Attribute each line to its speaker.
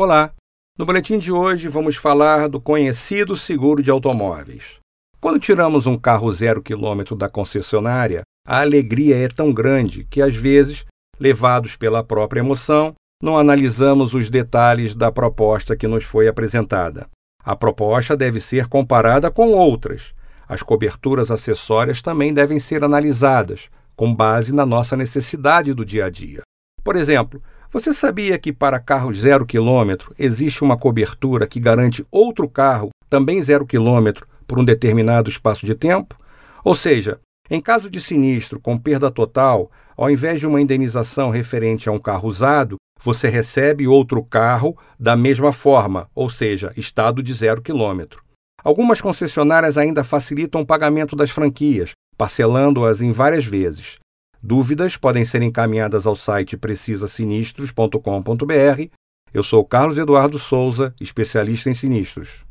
Speaker 1: Olá! No boletim de hoje vamos falar do conhecido seguro de automóveis. Quando tiramos um carro zero quilômetro da concessionária, a alegria é tão grande que, às vezes, levados pela própria emoção, não analisamos os detalhes da proposta que nos foi apresentada. A proposta deve ser comparada com outras. As coberturas acessórias também devem ser analisadas, com base na nossa necessidade do dia a dia. Por exemplo, você sabia que para carros zero quilômetro existe uma cobertura que garante outro carro, também zero quilômetro, por um determinado espaço de tempo? Ou seja, em caso de sinistro com perda total, ao invés de uma indenização referente a um carro usado, você recebe outro carro da mesma forma, ou seja, estado de zero quilômetro. Algumas concessionárias ainda facilitam o pagamento das franquias, parcelando-as em várias vezes. Dúvidas podem ser encaminhadas ao site precisasinistros.com.br. Eu sou Carlos Eduardo Souza, especialista em sinistros.